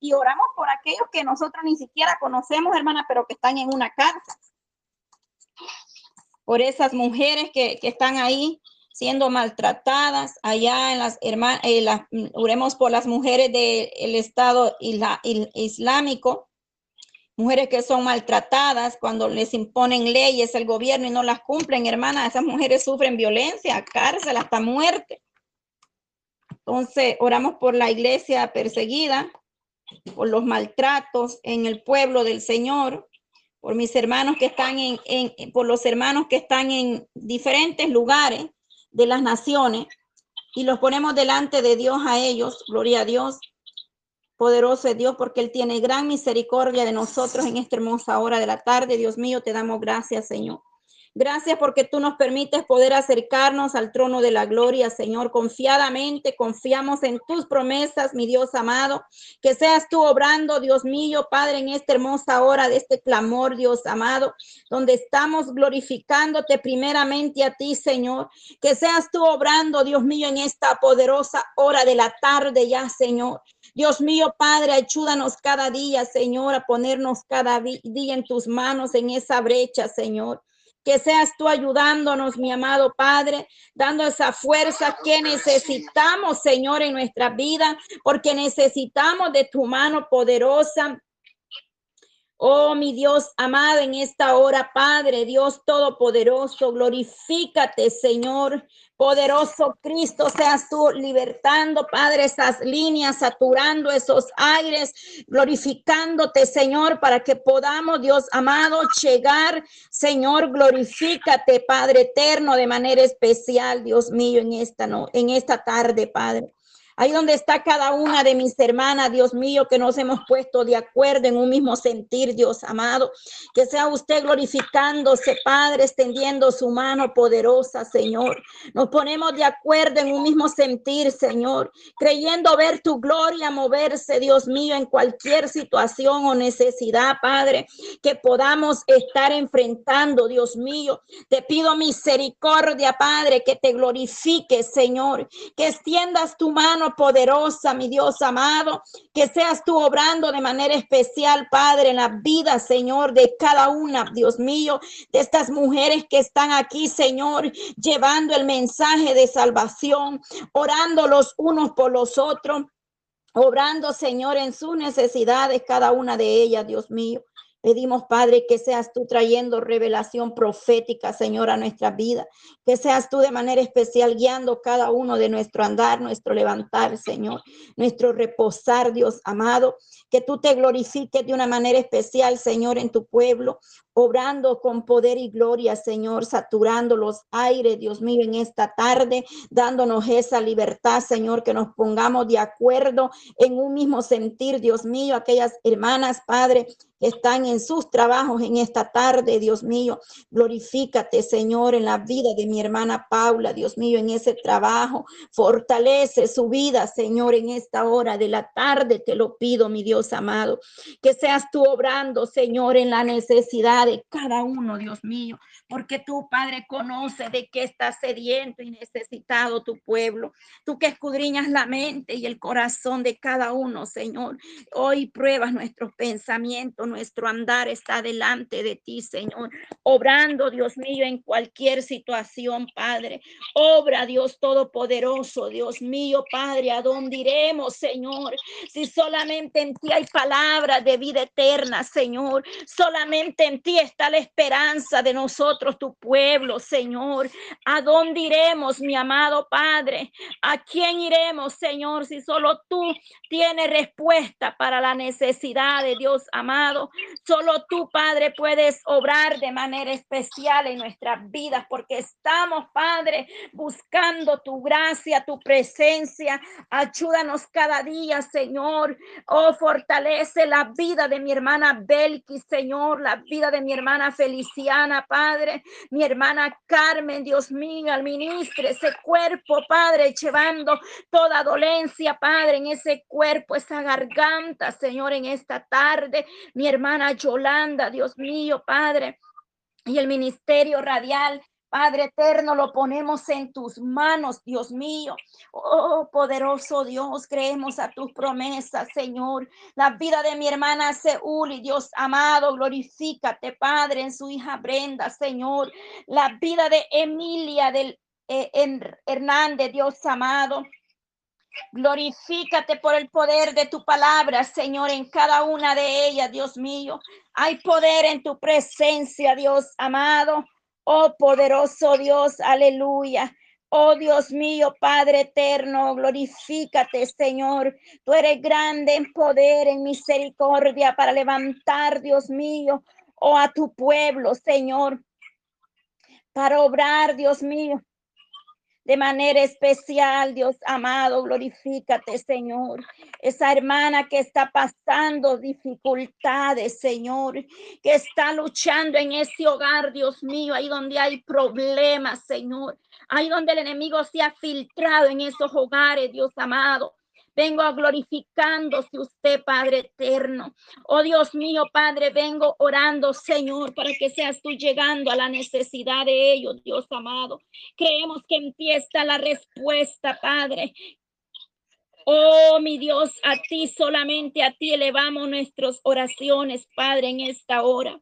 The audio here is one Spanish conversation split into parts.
Y oramos por aquellos que nosotros ni siquiera conocemos, hermana, pero que están en una cárcel. Por esas mujeres que, que están ahí siendo maltratadas allá en las hermanas, eh, oremos por las mujeres del Estado Islámico, mujeres que son maltratadas cuando les imponen leyes el gobierno y no las cumplen, hermana, esas mujeres sufren violencia, cárcel, hasta muerte. Entonces, oramos por la iglesia perseguida, por los maltratos en el pueblo del Señor, por mis hermanos que están en, por los hermanos que están en diferentes lugares de las naciones y los ponemos delante de Dios a ellos, gloria a Dios, poderoso es Dios, porque Él tiene gran misericordia de nosotros en esta hermosa hora de la tarde. Dios mío, te damos gracias, Señor. Gracias porque tú nos permites poder acercarnos al trono de la gloria, Señor. Confiadamente confiamos en tus promesas, mi Dios amado. Que seas tú obrando, Dios mío, Padre, en esta hermosa hora de este clamor, Dios amado, donde estamos glorificándote primeramente a ti, Señor. Que seas tú obrando, Dios mío, en esta poderosa hora de la tarde ya, Señor. Dios mío, Padre, ayúdanos cada día, Señor, a ponernos cada día en tus manos en esa brecha, Señor que seas tú ayudándonos, mi amado Padre, dando esa fuerza que necesitamos, Señor, en nuestra vida, porque necesitamos de tu mano poderosa. Oh, mi Dios amado, en esta hora, Padre, Dios Todopoderoso, glorifícate, Señor. Poderoso Cristo, seas tú libertando, Padre, esas líneas, saturando esos aires, glorificándote, Señor, para que podamos, Dios amado, llegar, Señor, glorifícate, Padre eterno, de manera especial, Dios mío, en esta, no, en esta tarde, Padre. Ahí donde está cada una de mis hermanas, Dios mío, que nos hemos puesto de acuerdo en un mismo sentir, Dios amado. Que sea usted glorificándose, Padre, extendiendo su mano poderosa, Señor. Nos ponemos de acuerdo en un mismo sentir, Señor, creyendo ver tu gloria moverse, Dios mío, en cualquier situación o necesidad, Padre, que podamos estar enfrentando, Dios mío. Te pido misericordia, Padre, que te glorifique, Señor, que extiendas tu mano poderosa, mi Dios amado, que seas tú obrando de manera especial, Padre, en la vida, Señor, de cada una, Dios mío, de estas mujeres que están aquí, Señor, llevando el mensaje de salvación, orando los unos por los otros, obrando, Señor, en sus necesidades, cada una de ellas, Dios mío. Pedimos, Padre, que seas tú trayendo revelación profética, Señor, a nuestra vida. Que seas tú de manera especial guiando cada uno de nuestro andar, nuestro levantar, Señor, nuestro reposar, Dios amado. Que tú te glorifiques de una manera especial, Señor, en tu pueblo obrando con poder y gloria, Señor, saturando los aires, Dios mío, en esta tarde, dándonos esa libertad, Señor, que nos pongamos de acuerdo en un mismo sentir, Dios mío, aquellas hermanas, Padre, están en sus trabajos en esta tarde, Dios mío. Glorifícate, Señor, en la vida de mi hermana Paula, Dios mío, en ese trabajo. Fortalece su vida, Señor, en esta hora de la tarde, te lo pido, mi Dios amado. Que seas tú obrando, Señor, en la necesidad de cada uno, Dios mío, porque tú, Padre, conoce de qué está sediento y necesitado tu pueblo. Tú que escudriñas la mente y el corazón de cada uno, Señor. Hoy pruebas nuestros pensamientos, nuestro andar está delante de ti, Señor. Obrando, Dios mío, en cualquier situación, Padre. Obra, Dios Todopoderoso, Dios mío, Padre, ¿a dónde iremos, Señor? Si solamente en ti hay palabras de vida eterna, Señor. Solamente en ti está la esperanza de nosotros, tu pueblo, Señor. ¿A dónde iremos, mi amado Padre? ¿A quién iremos, Señor, si solo tú tienes respuesta para la necesidad de Dios amado? Solo tú, Padre, puedes obrar de manera especial en nuestras vidas porque estamos, Padre, buscando tu gracia, tu presencia. Ayúdanos cada día, Señor. Oh, fortalece la vida de mi hermana Belki, Señor, la vida de mi hermana Feliciana, Padre, mi hermana Carmen, Dios mío, al ministro, ese cuerpo, Padre, llevando toda dolencia, Padre, en ese cuerpo, esa garganta, Señor, en esta tarde, mi hermana Yolanda, Dios mío, Padre, y el ministerio radial Padre eterno, lo ponemos en tus manos, Dios mío. Oh, poderoso Dios, creemos a tus promesas, Señor. La vida de mi hermana Seúl y Dios amado, glorifícate, Padre, en su hija Brenda, Señor. La vida de Emilia del eh, Hernández, Dios amado. Glorifícate por el poder de tu palabra, Señor, en cada una de ellas, Dios mío. Hay poder en tu presencia, Dios amado. Oh poderoso Dios, aleluya. Oh Dios mío, Padre eterno, glorifícate, Señor. Tú eres grande en poder, en misericordia para levantar, Dios mío, oh a tu pueblo, Señor. Para obrar, Dios mío, de manera especial, Dios amado, glorifícate, Señor. Esa hermana que está pasando dificultades, Señor, que está luchando en ese hogar, Dios mío, ahí donde hay problemas, Señor. Ahí donde el enemigo se ha filtrado en esos hogares, Dios amado. Vengo a glorificándose usted, Padre eterno. Oh Dios mío, Padre, vengo orando, Señor, para que seas tú llegando a la necesidad de ellos, Dios amado. Creemos que empieza la respuesta, Padre. Oh, mi Dios, a ti solamente, a ti elevamos nuestras oraciones, Padre, en esta hora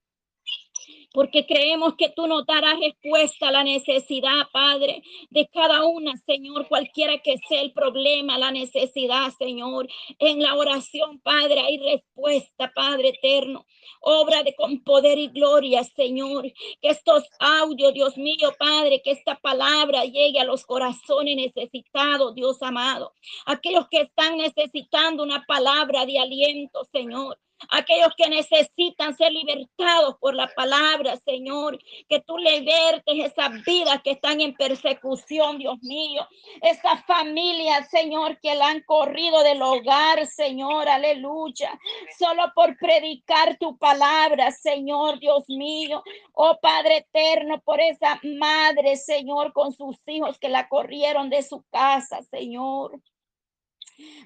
porque creemos que tú nos darás respuesta a la necesidad, Padre, de cada una, Señor, cualquiera que sea el problema, la necesidad, Señor. En la oración, Padre, hay respuesta, Padre eterno. Obra de con poder y gloria, Señor. Que estos audios, Dios mío, Padre, que esta palabra llegue a los corazones necesitados, Dios amado. Aquellos que están necesitando una palabra de aliento, Señor aquellos que necesitan ser libertados por la palabra, Señor, que tú libertes esas vidas que están en persecución, Dios mío, esa familia, Señor, que la han corrido del hogar, Señor, aleluya, solo por predicar tu palabra, Señor, Dios mío, oh Padre eterno, por esa madre, Señor, con sus hijos que la corrieron de su casa, Señor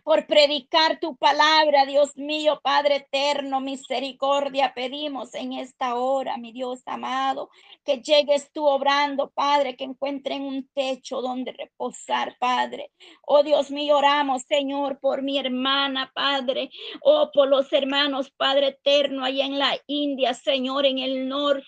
por predicar tu palabra, Dios mío, Padre eterno, misericordia. Pedimos en esta hora, mi Dios amado, que llegues tú obrando, Padre, que encuentren un techo donde reposar, Padre. Oh Dios mío, oramos, Señor, por mi hermana, Padre. Oh, por los hermanos, Padre eterno, allá en la India, Señor, en el norte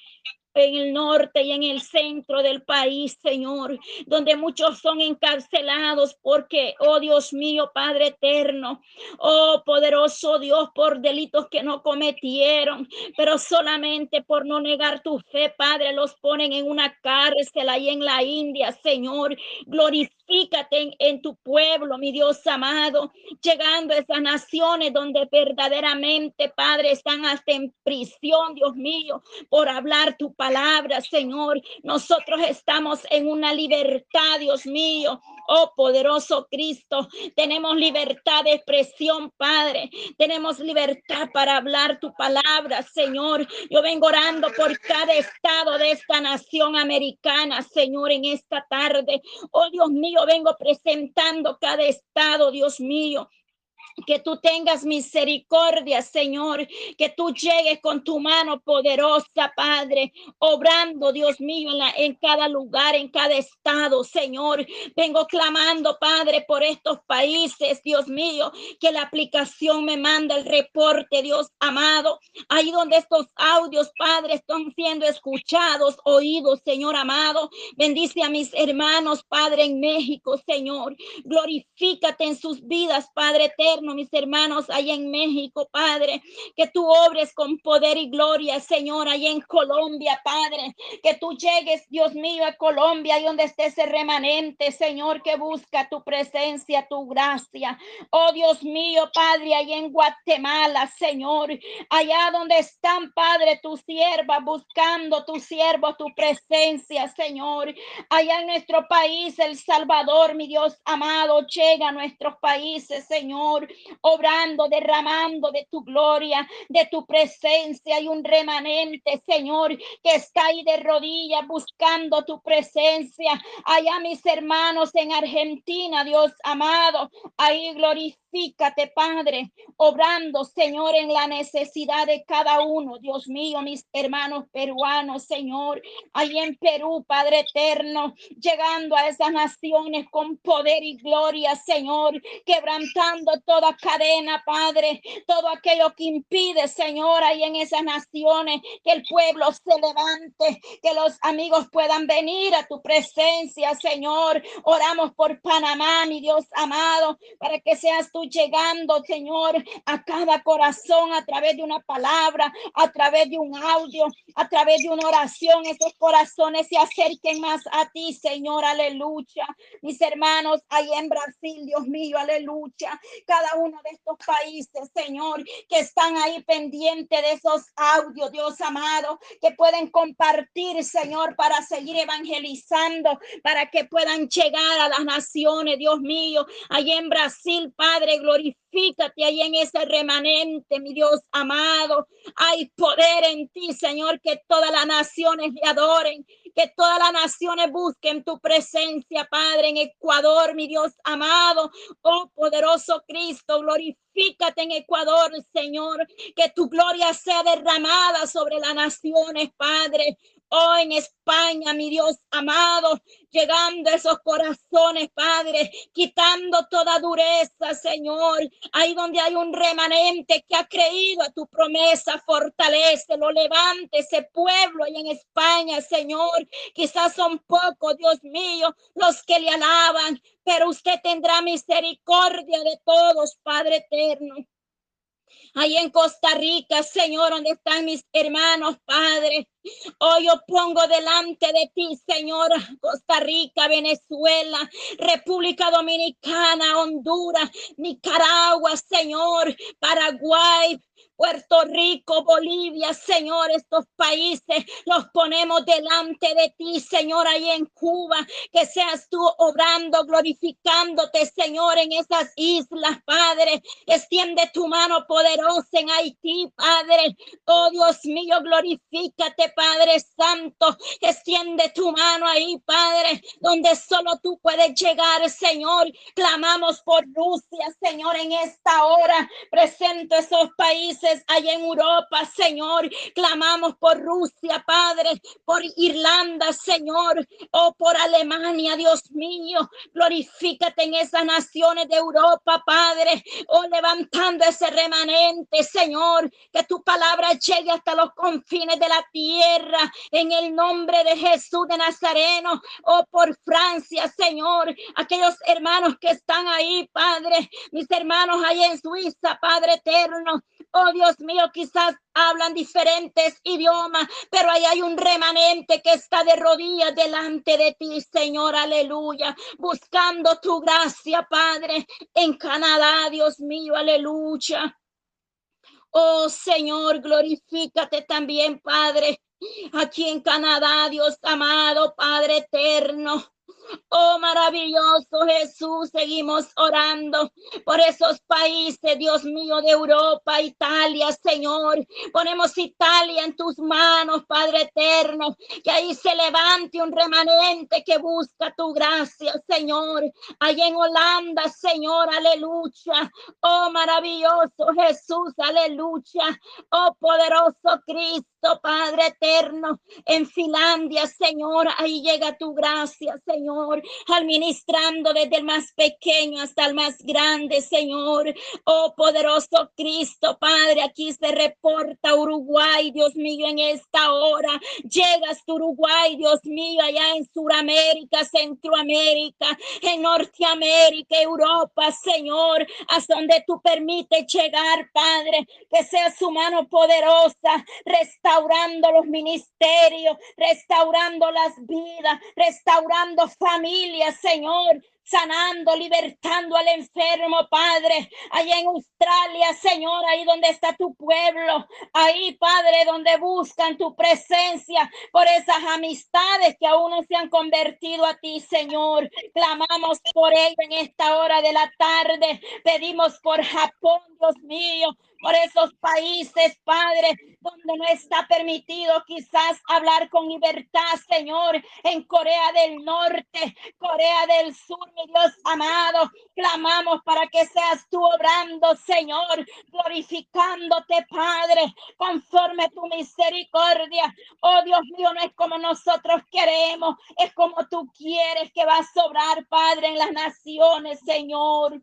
en el norte y en el centro del país, Señor, donde muchos son encarcelados porque, oh Dios mío, Padre eterno, oh poderoso Dios, por delitos que no cometieron, pero solamente por no negar tu fe, Padre, los ponen en una cárcel ahí en la India, Señor. Glorifícate en, tu pueblo, mi Dios amado, llegando a esas naciones donde verdaderamente, Padre, están hasta en prisión, Dios mío, por hablar tu palabra palabra, Señor. Nosotros estamos en una libertad, Dios mío. Oh poderoso Cristo, tenemos libertad de expresión, Padre. Tenemos libertad para hablar tu palabra, Señor. Yo vengo orando por cada estado de esta nación americana, Señor, en esta tarde. Oh Dios mío, vengo presentando cada estado, Dios mío que tú tengas misericordia, Señor, que tú llegues con tu mano poderosa, Padre, obrando, Dios mío, en, la, en cada lugar, en cada estado, Señor. Vengo clamando, Padre, por estos países, Dios mío, que la aplicación me manda el reporte, Dios amado, ahí donde estos audios, Padre, están siendo escuchados, oídos, Señor amado. Bendice a mis hermanos, Padre, en México, Señor. Glorifícate en sus vidas, Padre eterno mis hermanos, allá en México, Padre, que tú obres con poder y gloria, Señor, allá en Colombia, Padre, que tú llegues, Dios mío, a Colombia, y donde esté ese remanente, Señor, que busca tu presencia, tu gracia. Oh Dios mío, Padre, allá en Guatemala, Señor, allá donde están, Padre, tus siervas buscando tu siervo, tu presencia, Señor, allá en nuestro país, El Salvador, mi Dios amado, llega a nuestros países, Señor. Obrando, derramando de tu gloria, de tu presencia. Hay un remanente, Señor, que está ahí de rodillas buscando tu presencia. Allá mis hermanos en Argentina, Dios amado, ahí Glorifícate, Padre, obrando, Señor, en la necesidad de cada uno. Dios mío, mis hermanos peruanos, Señor, ahí en Perú, Padre eterno, llegando a esas naciones con poder y gloria, Señor, quebrantando toda cadena, Padre, todo aquello que impide, Señor, ahí en esas naciones, que el pueblo se levante, que los amigos puedan venir a tu presencia, Señor. Oramos por Panamá, mi Dios amado, para que seas tú llegando, Señor, a cada corazón a través de una palabra, a través de un audio, a través de una oración. Esos corazones se acerquen más a ti, Señor, aleluya. Mis hermanos, ahí en Brasil, Dios mío, aleluya. Cada uno de estos países, Señor, que están ahí pendientes de esos audios, Dios amado, que pueden compartir, Señor, para seguir evangelizando, para que puedan llegar a las naciones, Dios mío, ahí en Brasil, Padre glorifícate ahí en ese remanente, mi Dios amado. Hay poder en ti, Señor, que todas las naciones le adoren, que todas las naciones busquen tu presencia, Padre, en Ecuador, mi Dios amado. Oh, poderoso Cristo, glorifícate en Ecuador, Señor, que tu gloria sea derramada sobre las naciones, Padre. Oh, en España, mi Dios amado, llegando a esos corazones, Padre, quitando toda dureza, Señor. Ahí donde hay un remanente que ha creído a tu promesa, fortalece, lo levante ese pueblo ahí en España, Señor. Quizás son pocos, Dios mío, los que le alaban, pero usted tendrá misericordia de todos, Padre eterno ahí en Costa Rica, Señor, donde están mis hermanos, Padre. Hoy yo pongo delante de ti, Señor, Costa Rica, Venezuela, República Dominicana, Honduras, Nicaragua, Señor, Paraguay, Puerto Rico, Bolivia, Señor, estos países los ponemos delante de ti, Señor, ahí en Cuba, que seas tú obrando, glorificándote, Señor, en esas islas, Padre. Extiende tu mano poderosa en Haití, Padre. Oh Dios mío, glorifícate, Padre Santo. Extiende tu mano ahí, Padre, donde solo tú puedes llegar, Señor. Clamamos por Rusia, Señor, en esta hora. Presento esos países allá en Europa, Señor. Clamamos por Rusia, Padre, por Irlanda, Señor, o por Alemania, Dios mío. Glorifícate en esas naciones de Europa, Padre, o levantando ese remanente, Señor, que tu palabra llegue hasta los confines de la tierra, en el nombre de Jesús de Nazareno, o por Francia, Señor, aquellos hermanos que están ahí, Padre, mis hermanos ahí en Suiza, Padre eterno, Oh Dios mío, quizás hablan diferentes idiomas, pero ahí hay un remanente que está de rodillas delante de ti, Señor, aleluya, buscando tu gracia, Padre, en Canadá, Dios mío, aleluya. Oh Señor, glorifícate también, Padre, aquí en Canadá, Dios amado, Padre eterno. Oh, maravilloso Jesús, seguimos orando por esos países, Dios mío, de Europa, Italia, Señor. Ponemos Italia en tus manos, Padre eterno, que ahí se levante un remanente que busca tu gracia, Señor. Ahí en Holanda, Señor, aleluya. Oh, maravilloso Jesús, aleluya. Oh, poderoso Cristo, Padre eterno, en Finlandia, Señor, ahí llega tu gracia, Señor. administrando desde el más pequeño hasta el más grande, Señor. Oh poderoso Cristo, Padre, aquí se reporta Uruguay, Dios mío, en esta hora. Llegas tu Uruguay, Dios mío, allá en Sudamérica, Centroamérica, en Norteamérica, Europa, Señor, hasta donde tú permites llegar, Padre, que sea su mano poderosa, restaurando los ministerios, restaurando las vidas, restaurando familia, Señor, sanando, libertando al enfermo, Padre, allá en Australia, Señor, ahí donde está tu pueblo, ahí, Padre, donde buscan tu presencia por esas amistades que aún no se han convertido a ti, Señor. Clamamos por ello en esta hora de la tarde. Pedimos por Japón, Dios mío, por esos países, Padre, donde no está permitido quizás hablar con libertad, Señor, en Corea del Norte, Corea del Sur, mi Dios amado. Clamamos para que seas tú obrando, Señor, glorificándote, Padre, conforme tu misericordia. Oh Dios mío, no es como nosotros queremos, es como tú quieres que va a sobrar, Padre, en las naciones, Señor.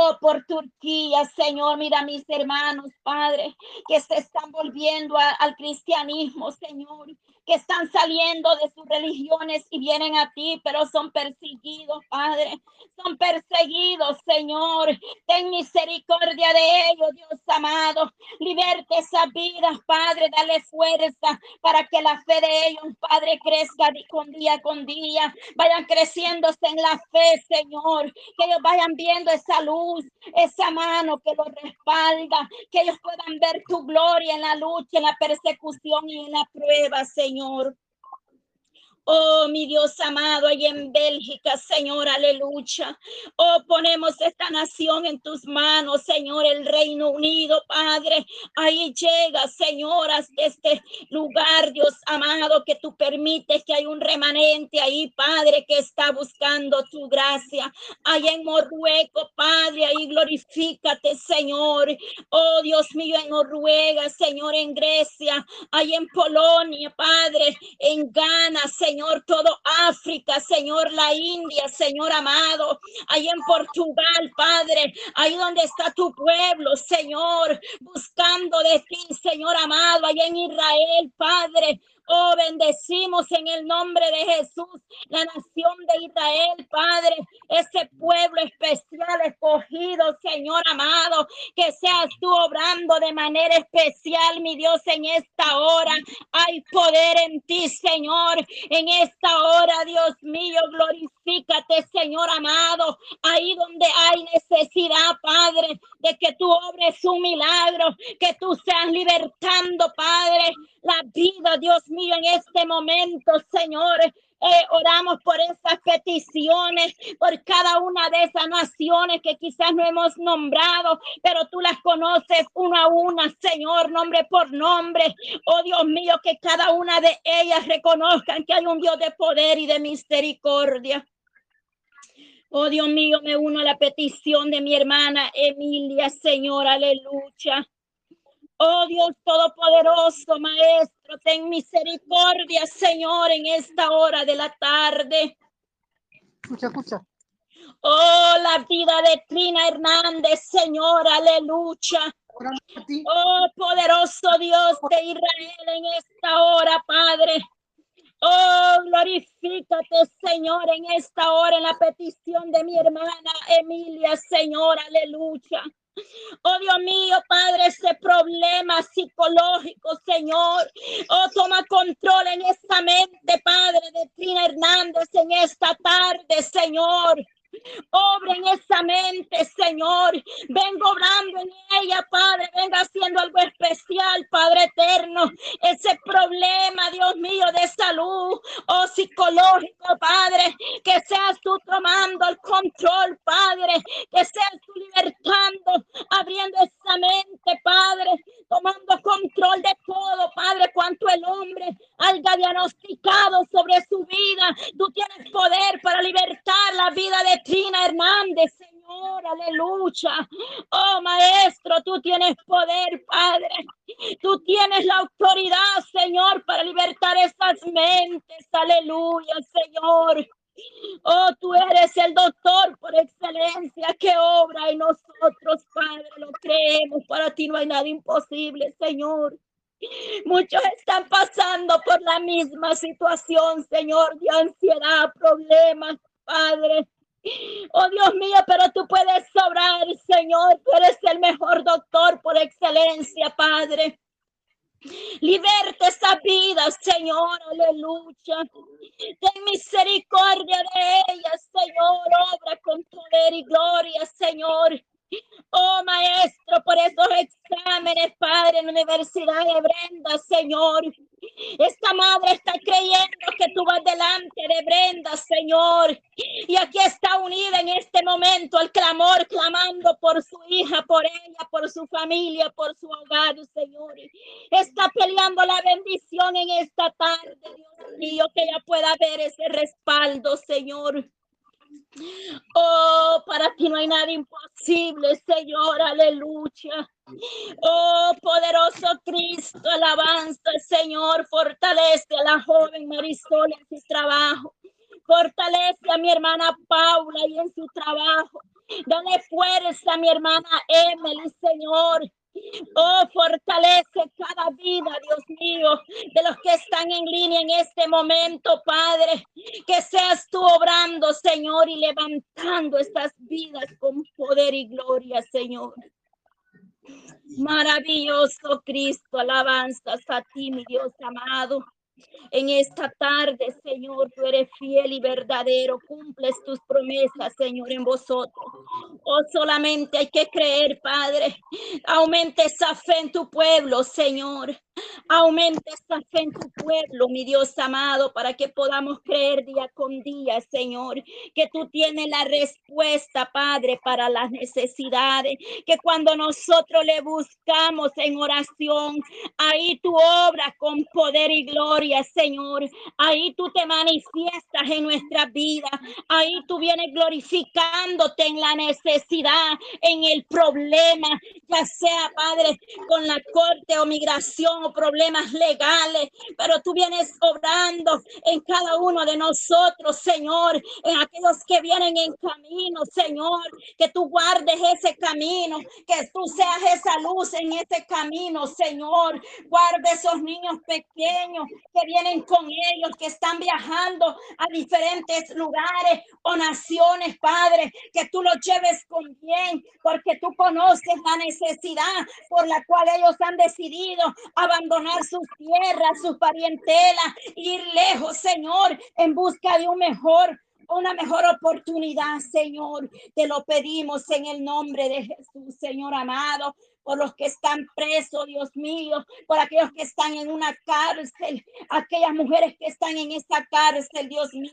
Oh, por Turquía, Señor, mira mis hermanos, Padre, que se están volviendo al cristianismo, Señor, que están saliendo de sus religiones y vienen a ti, pero son perseguidos, Padre. Son perseguidos, Señor. Ten misericordia de ellos, Dios amado. Liberte esas vidas, Padre. Dale fuerza para que la fe de ellos, Padre, crezca con día con día. Vayan creciéndose en la fe, Señor. Que ellos vayan viendo esa luz, esa mano que los respalda. Que ellos puedan ver tu gloria en la lucha, en la persecución y en la prueba, Señor. Señor. Oh, mi Dios amado, ahí en Bélgica, Señor, aleluya. Oh, ponemos esta nación en tus manos, Señor, el Reino Unido, Padre. Ahí llega, Señor, hasta este lugar, Dios amado, que tú permites que hay un remanente ahí, Padre, que está buscando tu gracia. Ahí en Marruecos, Padre, ahí glorifícate, Señor. Oh, Dios mío, en Noruega, Señor, en Grecia, ahí en Polonia, Padre, en Ghana, Señor. Señor, todo África, Señor, la India, Señor amado, ahí en Portugal, Padre, ahí donde está tu pueblo, Señor, buscando de ti, Señor amado, ahí en Israel, Padre, Oh, bendecimos en el nombre de Jesús la nación de Israel, Padre, ese pueblo especial escogido, Señor amado, que seas tú obrando de manera especial, mi Dios, en esta hora. Hay poder en ti, Señor, en esta hora, Dios mío, glorifícate, Señor amado, ahí donde hay necesidad, Padre, de que tú obres un milagro, que tú seas libertando, Padre, la vida, Dios mío, en este momento, Señor. Eh, oramos por esas peticiones, por cada una de esas naciones que quizás no hemos nombrado, pero tú las conoces una a una, Señor, nombre por nombre. Oh Dios mío, que cada una de ellas reconozcan que hay un Dios de poder y de misericordia. Oh Dios mío, me uno a la petición de mi hermana Emilia, Señor, aleluya. Oh Dios Todopoderoso, Maestro, ten misericordia, Señor, en esta hora de la tarde. Escucha, escucha. Oh, la vida de Trina Hernández, Señor, aleluya. Oh, poderoso Dios de Israel, en esta hora, Padre. Oh, glorifícate, Señor, en esta hora, en la petición de mi hermana Emilia, Señor, aleluya. Oh Dios mío, Padre, ese problema psicológico, Señor. Oh, toma control en esta mente, Padre, de Trina Hernández en esta tarde, Señor. Obra en esa mente, Señor. Vengo obrando en ella, Padre. Venga haciendo algo especial, Padre eterno. Ese problema, Dios mío, de salud o psicológico, Padre. Que seas tú tomando el control, Padre. Que seas tú libertando, abriendo esa mente, Padre. Tomando control de todo, Padre. Cuanto el hombre haya diagnosticado sobre su vida. Tú tienes poder para libertar la vida de Trina Hernández, Señor, aleluya. Oh, Maestro, tú tienes poder, Padre. Tú tienes la autoridad, Señor, para libertar esas mentes, aleluya, Señor. Oh, tú eres el doctor por excelencia que obra en nosotros, Padre. Lo creemos. Para ti no hay nada imposible, Señor. Muchos están pasando por la misma situación, Señor, de ansiedad, problemas, Padre. Oh Dios mío, pero tú puedes sobrar, Señor. Tú eres el mejor doctor por excelencia, Padre. Liberta esta vida, Señor, aleluya. Ten misericordia de ella, Señor. Obra con poder y gloria, Señor. Oh, maestro, por esos exámenes, Padre, en la Universidad de Brenda, Señor. Esta madre está creyendo que tú vas delante de Brenda, Señor. Y aquí está unida en este momento al clamor, clamando por su hija, por ella, por su familia, por su hogar, Señor. Está peleando la bendición en esta tarde, Dios mío, que ella pueda ver ese respaldo, Señor. Oh, para ti no hay nada imposible, Señor, aleluya. Oh, poderoso Cristo, alabanza, Señor, fortalece a la joven Marisol en su trabajo. Fortalece a mi hermana Paula y en su trabajo. Dale fuerza a mi hermana Emily, Señor. Oh, fortalece cada vida, Dios mío, de los que están en línea en este momento, Padre. Que seas tú obrando, Señor, y levantando estas vidas con poder y gloria, Señor. Maravilloso Cristo, alabanzas a ti, mi Dios amado. En esta tarde, Señor, tú eres fiel y verdadero. Cumples tus promesas, Señor, en vosotros. Oh, solamente hay que creer, Padre. Aumente esa fe en tu pueblo, Señor. Aumente esa fe en tu pueblo, mi Dios amado, para que podamos creer día con día, Señor, que tú tienes la respuesta, Padre, para las necesidades, que cuando nosotros le buscamos en oración, ahí tú obras con poder y gloria, Señor. Ahí tú te manifiestas en nuestra vida. Ahí tú vienes glorificándote en la necesidad, en el problema, ya sea, Padre, con la corte o migración o problemas legales, pero tú vienes obrando en cada uno de nosotros, Señor, en aquellos que vienen en camino, Señor, que tú guardes ese camino, que tú seas esa luz en ese camino, Señor. Guarde esos niños pequeños que vienen con ellos, que están viajando a diferentes lugares o naciones, Padre, que tú los lleves con bien, porque tú conoces la necesidad por la cual ellos han decidido abandonar sus tierras, su parentela, ir lejos, Señor, en busca de un mejor una mejor oportunidad, Señor. Te lo pedimos en el nombre de Jesús, Señor amado por los que están presos, Dios mío, por aquellos que están en una cárcel, aquellas mujeres que están en esa cárcel, Dios mío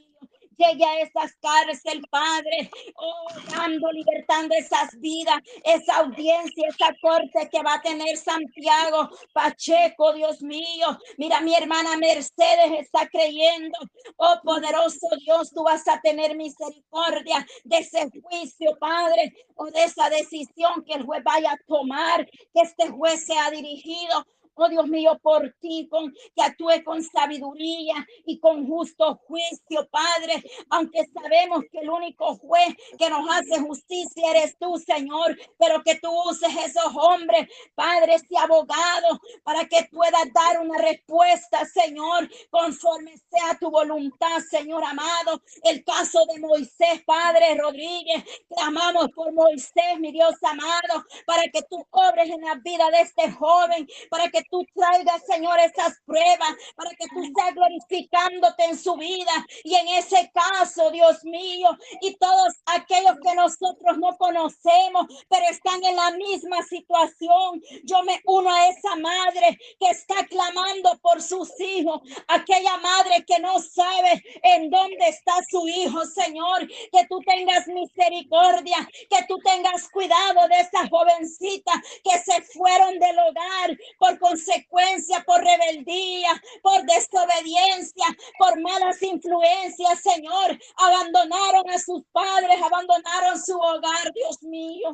llegue a esas cárceles, Padre, oh, dando, libertando esas vidas, esa audiencia, esa corte que va a tener Santiago Pacheco, Dios mío. Mira, mi hermana Mercedes está creyendo, oh poderoso Dios, tú vas a tener misericordia de ese juicio, Padre, o de esa decisión que el juez vaya a tomar, que este juez sea dirigido oh Dios mío, por ti, con, que actúe con sabiduría y con justo juicio, Padre, aunque sabemos que el único juez que nos hace justicia eres tú, Señor, pero que tú uses esos hombres, Padre, ese abogado, para que puedas dar una respuesta, Señor, conforme sea tu voluntad, Señor amado. El caso de Moisés, Padre Rodríguez, clamamos por Moisés, mi Dios amado, para que tú obres en la vida de este joven, para que tú traigas, Señor, esas pruebas, para que tú estés glorificándote en su vida. Y en ese caso, Dios mío, y todos aquellos que nosotros no conocemos, pero están en la misma situación, yo me uno a esa madre que está clamando por sus hijos, aquella madre que no sabe en dónde está su hijo, Señor, que tú tengas misericordia, que tú tengas cuidado de esa jovencita que se fueron del hogar por consecuencia, por rebeldía, por desobediencia, por malas influencias, Señor. Abandonaron a sus padres, abandonaron su hogar, Dios mío.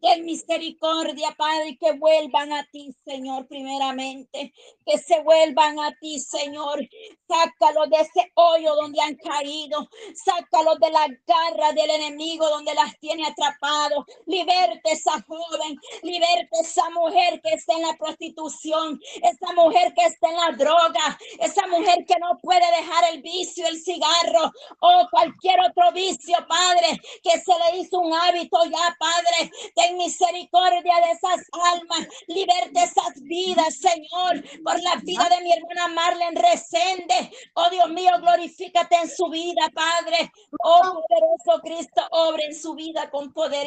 Ten misericordia, Padre, que vuelvan a ti, Señor, primeramente. Que se vuelvan a ti, Señor. Sácalos de ese hoyo donde han caído. Sácalos de la garra del enemigo donde las tiene atrapados. Liberte esa joven. Liberte esa mujer que está en la prostitución. Esa mujer que está en la droga. Esa mujer que no puede dejar el vicio, el cigarro o cualquier otro vicio, Padre, que se le hizo un hábito ya, Padre. Misericordia de esas almas, liberte esas vidas, Señor, por la vida de mi hermana Marlene Resende. Oh Dios mío, glorifícate en su vida, Padre. Oh poderoso Cristo, obra en su vida con poder